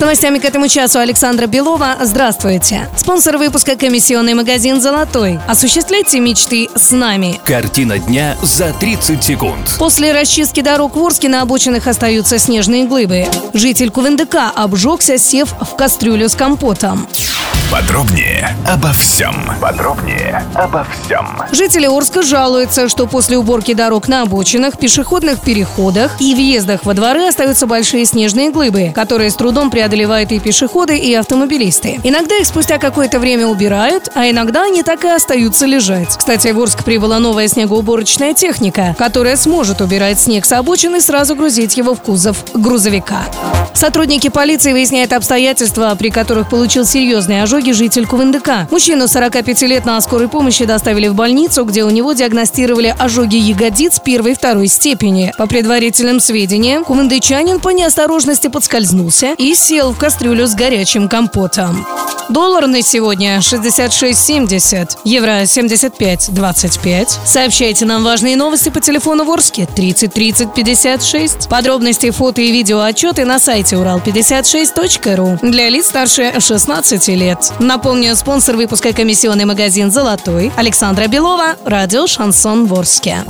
С новостями к этому часу Александра Белова. Здравствуйте. Спонсор выпуска комиссионный магазин «Золотой». Осуществляйте мечты с нами. Картина дня за 30 секунд. После расчистки дорог в Орске на обочинах остаются снежные глыбы. Житель Кувендыка обжегся, сев в кастрюлю с компотом. Подробнее обо всем. Подробнее обо всем. Жители Орска жалуются, что после уборки дорог на обочинах, пешеходных переходах и въездах во дворы остаются большие снежные глыбы, которые с трудом преодолевают и пешеходы, и автомобилисты. Иногда их спустя какое-то время убирают, а иногда они так и остаются лежать. Кстати, в Орск прибыла новая снегоуборочная техника, которая сможет убирать снег с обочины и сразу грузить его в кузов грузовика. Сотрудники полиции выясняют обстоятельства, при которых получил серьезные ожоги житель Кувындыка. Мужчину 45 лет на скорой помощи доставили в больницу, где у него диагностировали ожоги ягодиц первой и второй степени. По предварительным сведениям, кувындычанин по неосторожности подскользнулся и сел в кастрюлю с горячим компотом. Доллар на сегодня 66.70, евро 75.25. Сообщайте нам важные новости по телефону Ворске 30 30 56. Подробности, фото и видео отчеты на сайте урал56.ру для лиц старше 16 лет. Напомню, спонсор выпуска комиссионный магазин «Золотой» Александра Белова, радио «Шансон Ворске».